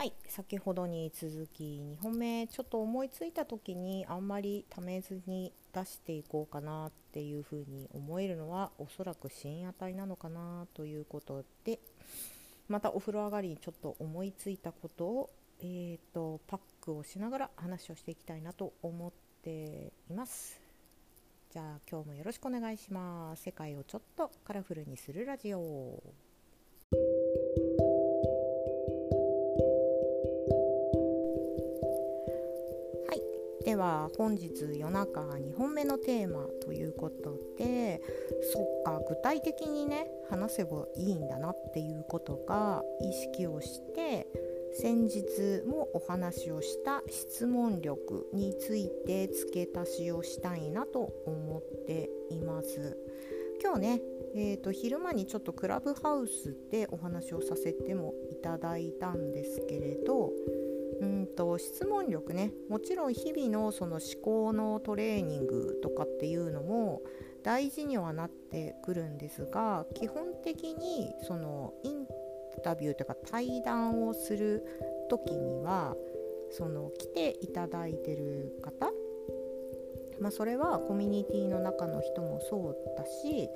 はい。先ほどに続き2本目ちょっと思いついた時にあんまりためずに出していこうかなっていうふうに思えるのはおそらく深夜帯なのかなということでまたお風呂上がりにちょっと思いついたことを、えーと、パックをしながら話をしていきたいなと思っています。じゃあ今日もよろしくお願いします。世界をちょっとカラフルにするラジオ。本日夜中2本目のテーマということでそっか具体的にね話せばいいんだなっていうことが意識をして先日もお話をした質問力について付け足しをしたいなと思っています。今日ね、えーと、昼間にちょっとクラブハウスでお話をさせてもいただいたんですけれどうんと質問力ね。もちろん日々のその思考のトレーニングとかっていうのも大事にはなってくるんですが基本的にそのインタビューというか対談をする時にはその来ていただいてる方、まあ、それはコミュニティの中の人もそうだし、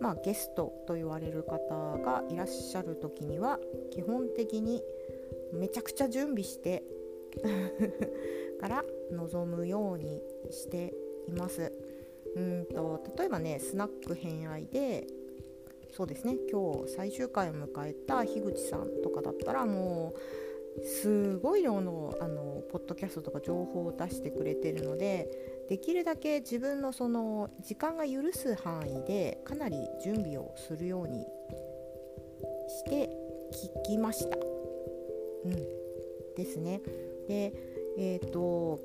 まあ、ゲストと言われる方がいらっしゃる時には基本的にめちゃくちゃ準備して から臨むようにしていますうんと例えばねスナック偏愛でそうですね今日最終回を迎えた樋口さんとかだったらもうすごい量のあのポッドキャストとか情報を出してくれてるのでできるだけ自分のその時間が許す範囲でかなり準備をするようにして聞きました。うん、ですね。で、えーと、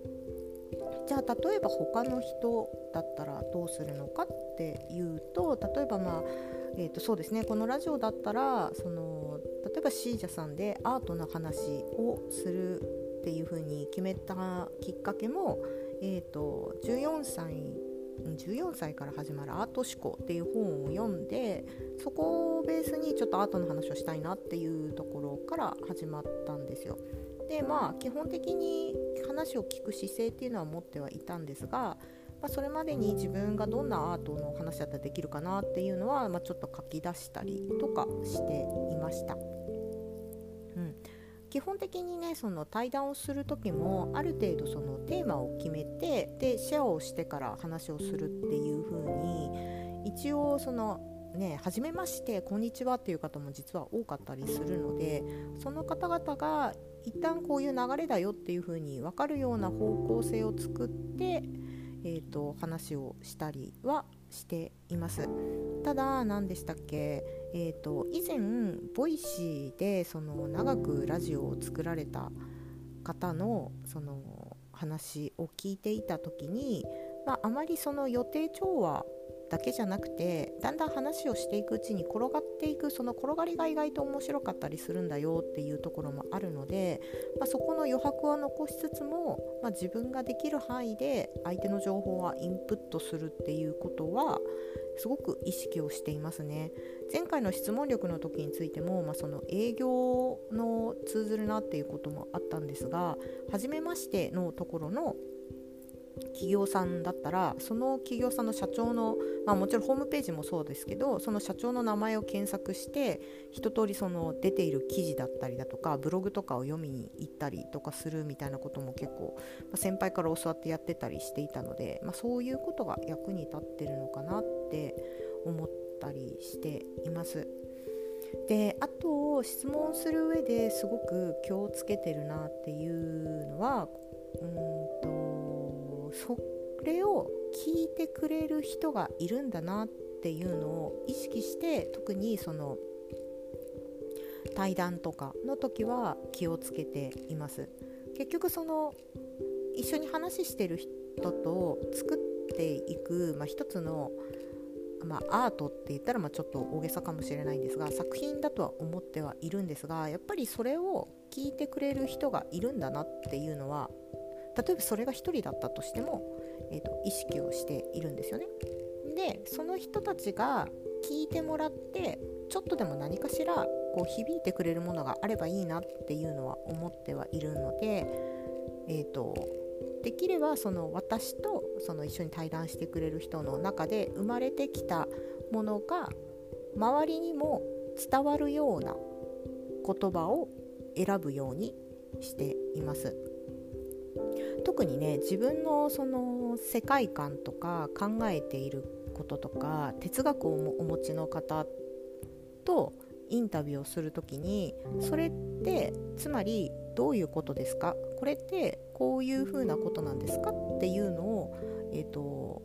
じゃあ例えば他の人だったらどうするのかっていうと例えばまあ、えー、とそうですねこのラジオだったらその例えばシージャさんでアートの話をするっていう風に決めたきっかけも、えーと14歳14歳から始まるアート思考っていう本を読んでそこをベースにちょっとアートの話をしたいなっていうところから始まったんですよ。でまあ基本的に話を聞く姿勢っていうのは持ってはいたんですが、まあ、それまでに自分がどんなアートの話だったらできるかなっていうのは、まあ、ちょっと書き出したりとかしていました。基本的にねその対談をする時もある程度そのテーマを決めてでシェアをしてから話をするっていう風に一応そのね初めましてこんにちはっていう方も実は多かったりするのでその方々が一旦こういう流れだよっていう風に分かるような方向性を作って、えーと、話をしたりはしています。ただ何でしたっけ？えーと、以前ボイシーでその長くラジオを作られた方のその話を聞いていた時に、まあ、あまりその予定調和だけじゃなくてだんだん話をしていくうちに転がっていくその転がりが意外と面白かったりするんだよっていうところもあるので、まあ、そこの余白は残しつつも、まあ、自分ができる範囲で相手の情報はインプットするっていうことはすごく意識をしていますね。前回の質問力の時についても、まあ、その営業の通ずるなっていうこともあったんですが初めましてのところの企業さんだったらその企業さんの社長の、まあ、もちろんホームページもそうですけどその社長の名前を検索して一通りその出ている記事だったりだとかブログとかを読みに行ったりとかするみたいなことも結構、まあ、先輩から教わってやってたりしていたので、まあ、そういうことが役に立ってるのかなって思ったりしています。であと質問する上ですごく気をつけてるなっていうのはうんとそれを聞いてくれる人がいるんだなっていうのを意識して特にその対談とかの時は気をつけています。結局その一緒に話してる人と作っていく、まあ、一つの、まあ、アートって言ったらまあちょっと大げさかもしれないんですが作品だとは思ってはいるんですがやっぱりそれを聞いてくれる人がいるんだなっていうのは例えばそれが1人だったとしても、えーと、意識をしているんですよね。でその人たちが聞いてもらってちょっとでも何かしらこう響いてくれるものがあればいいなっていうのは思ってはいるので、えーと、できればその私とその一緒に対談してくれる人の中で生まれてきたものが周りにも伝わるような言葉を選ぶようにしています。特にね自分のその世界観とか考えていることとか哲学をお持ちの方とインタビューをする時にそれってつまりどういうことですか？これってこういうふうなことなんですか？っていうのを、えーと、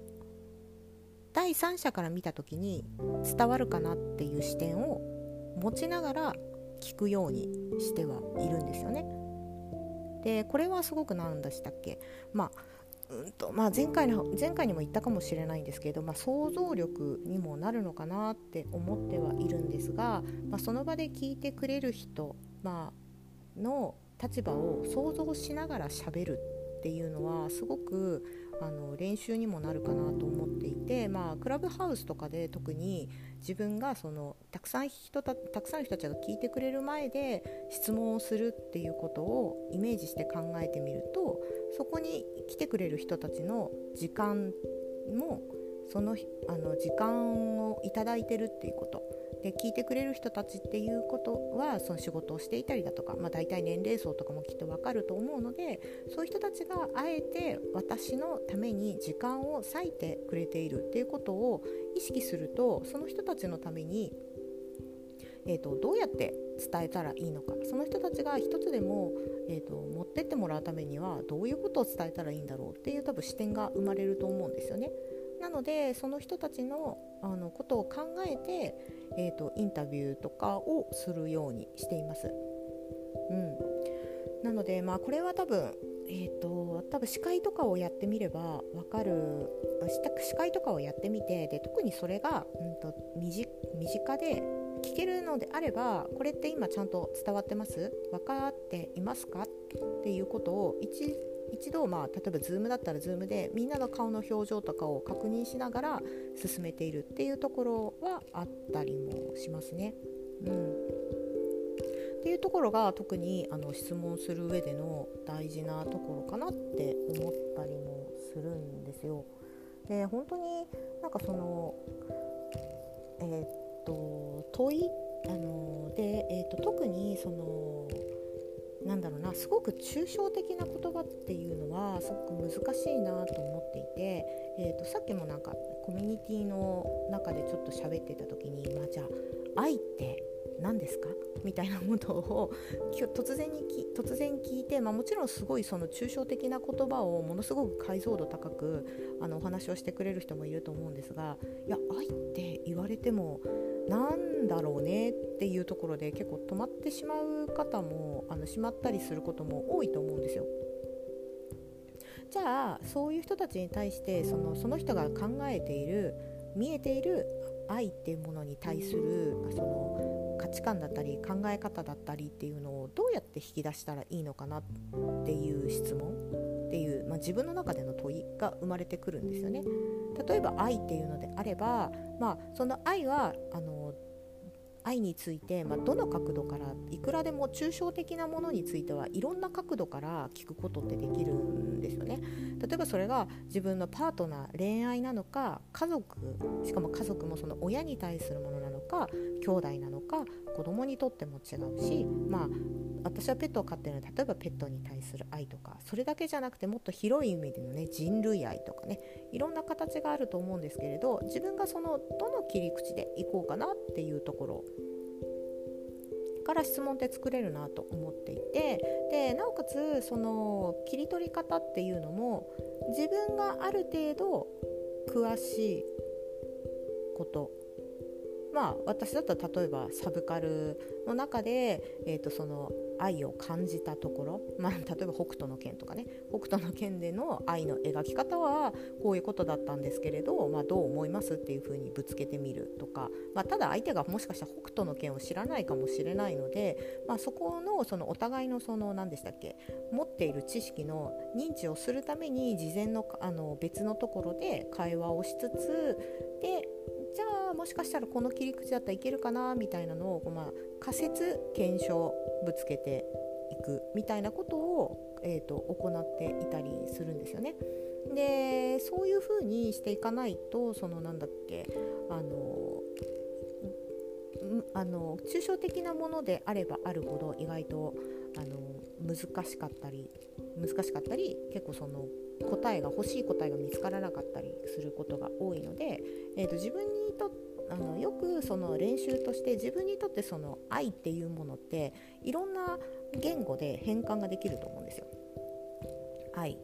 第三者から見た時に伝わるかなっていう視点を持ちながら聞くようにしてはいるんですよね。でこれはすごく何でしたっけ？まあうんとまあ、前回の前回にも言ったかもしれないんですけれど、まあ、想像力にもなるのかなって思ってはいるんですが、まあ、その場で聞いてくれる人、まあの立場を想像しながらしゃべるっていうのはすごくあの練習にもなるかなと思っていて、まあ、クラブハウスとかで特に自分がそのたくさん人たたくさんの人たちが聞いてくれる前で質問をするっていうことをイメージして考えてみるとそこに来てくれる人たちの時間もそのあの時間をいただいてるっていうこと。で聞いてくれる人たちっていうことはその仕事をしていたりだとか、まあ、大体年齢層とかもきっと分かると思うのでそういう人たちがあえて私のために時間を割いてくれているっていうことを意識するとその人たちのために、えーと、どうやって伝えたらいいのかその人たちが一つでも、えーと持ってってもらうためにはどういうことを伝えたらいいんだろうっていう多分視点が生まれると思うんですよね。なのでその人たちのあのことを考えて、えーと、インタビューとかをするようにしています。うん、なので、まあ、これは多分、えーと、多分司会とかをやってみれば分かる司会とかをやってみてで特にそれが、うんと、身近で聞けるのであればこれって今ちゃんと伝わってます？分かっていますか？っていうことを一一度、まあ、例えば Zoom だったら Zoom でみんなの顔の表情とかを確認しながら進めているっていうところはあったりもしますね。うん、っていうところが特にあの質問する上での大事なところかなって思ったりもするんですよ。で本当になんかそのえー、っと問いあので、えー、っと特にそのなんだろうなすごく抽象的な言葉っていうのはすごく難しいなと思っていて、えーと、さっきもなんかコミュニティの中でちょっと喋ってた時に、まあ、じゃあ愛って何ですか？みたいなことを突然に突然聞いて、まあ、もちろんすごいその抽象的な言葉をものすごく解像度高くあのお話をしてくれる人もいると思うんですがいや愛って言われてもなんだろうねっていうところで結構止まってしまう方もあのしまったりすることも多いと思うんですよ。じゃあそういう人たちに対してそのその人が考えている見えている愛っていうものに対するその価値観だったり考え方だったりっていうのをどうやって引き出したらいいのかなっていう質問？っていう、まあ、自分の中での問いが生まれてくるんですよね。例えば愛っていうのであれば、まあ、その愛はあの愛について、まあ、どの角度からいくらでも抽象的なものについてはいろんな角度から聞くことってできるんですよね。例えばそれが自分のパートナー恋愛なのか家族しかも家族もその親に対するものなのか兄弟なのか子供にとっても違うしまあ私はペットを飼ってるので例えばペットに対する愛とかそれだけじゃなくてもっと広い意味でのね人類愛とかねいろんな形があると思うんですけれど自分がそのどの切り口でいこうかなっていうところから質問って作れるなと思っていてでなおかつその切り取り方っていうのも自分がある程度詳しいことまあ私だったら例えばサブカルの中で、えー、とその愛を感じたところ、まあ、例えば北斗の拳とかね北斗の拳での愛の描き方はこういうことだったんですけれど、まあ、どう思いますっていうふうにぶつけてみるとか、まあ、ただ相手がもしかしたら北斗の拳を知らないかもしれないので、まあ、そこのそのお互いのその何でしたっけ持っている知識の認知をするために事前のあの別のところで会話をしつつでじゃあもしかしたらこの切り口だったらいけるかなみたいなのを、まあ、仮説検証ぶつけていくみたいなことを、えーと、行っていたりするんですよね。でそういうふうにしていかないとそのなんだっけあのあの抽象的なものであればあるほど意外とあの難しかったり難しかったり結構その答えが欲しい答えが見つからなかったりすることが多いので、えーと、自分にとあのよくその練習として自分にとってその愛っていうものっていろんな言語で変換ができると思うんですよ。愛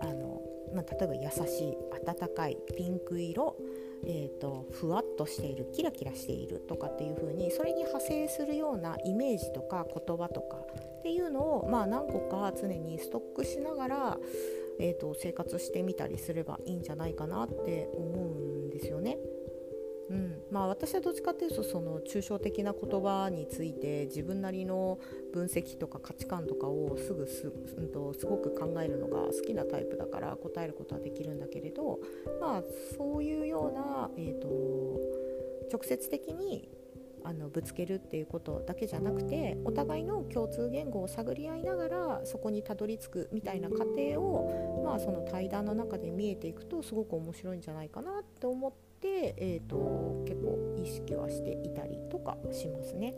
あの、まあ、例えば優しい温かいピンク色えーと、ふわっとしているキラキラしているとかっていう風にそれに派生するようなイメージとか言葉とかっていうのを、まあ、何個か常にストックしながら、えーと、生活してみたりすればいいんじゃないかなって思うんですよね。うんまあ、私はどっちかっていうとその抽象的な言葉について自分なりの分析とか価値観とかをすぐす,、うんと、すごく考えるのが好きなタイプだから答えることはできるんだけれど、まあ、そういうような、えーと直接的にあのぶつけるっていうことだけじゃなくてお互いの共通言語を探り合いながらそこにたどり着くみたいな過程を、まあ、その対談の中で見えていくとすごく面白いんじゃないかなって思って、えーと、結構意識はしていたりとかしますね。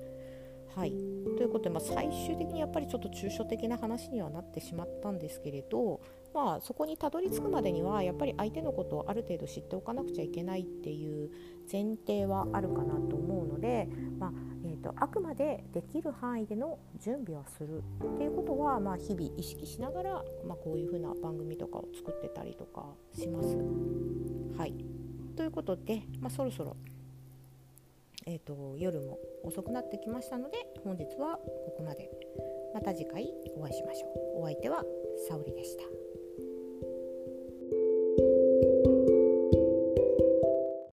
はい、ということで、まあ、最終的にやっぱりちょっと抽象的な話にはなってしまったんですけれど、まあ、そこにたどり着くまでにはやっぱり相手のことをある程度知っておかなくちゃいけないっていう前提はあるかなと思うので、まあえーと、あくまでできる範囲での準備はするっていうことは、まあ、日々意識しながら、まあ、こういうふうな番組とかを作ってたりとかします。はいということで、まあ、そろそろ、えーと夜も遅くなってきましたので本日はここまで。また次回お会いしましょう。お相手は沙織でした。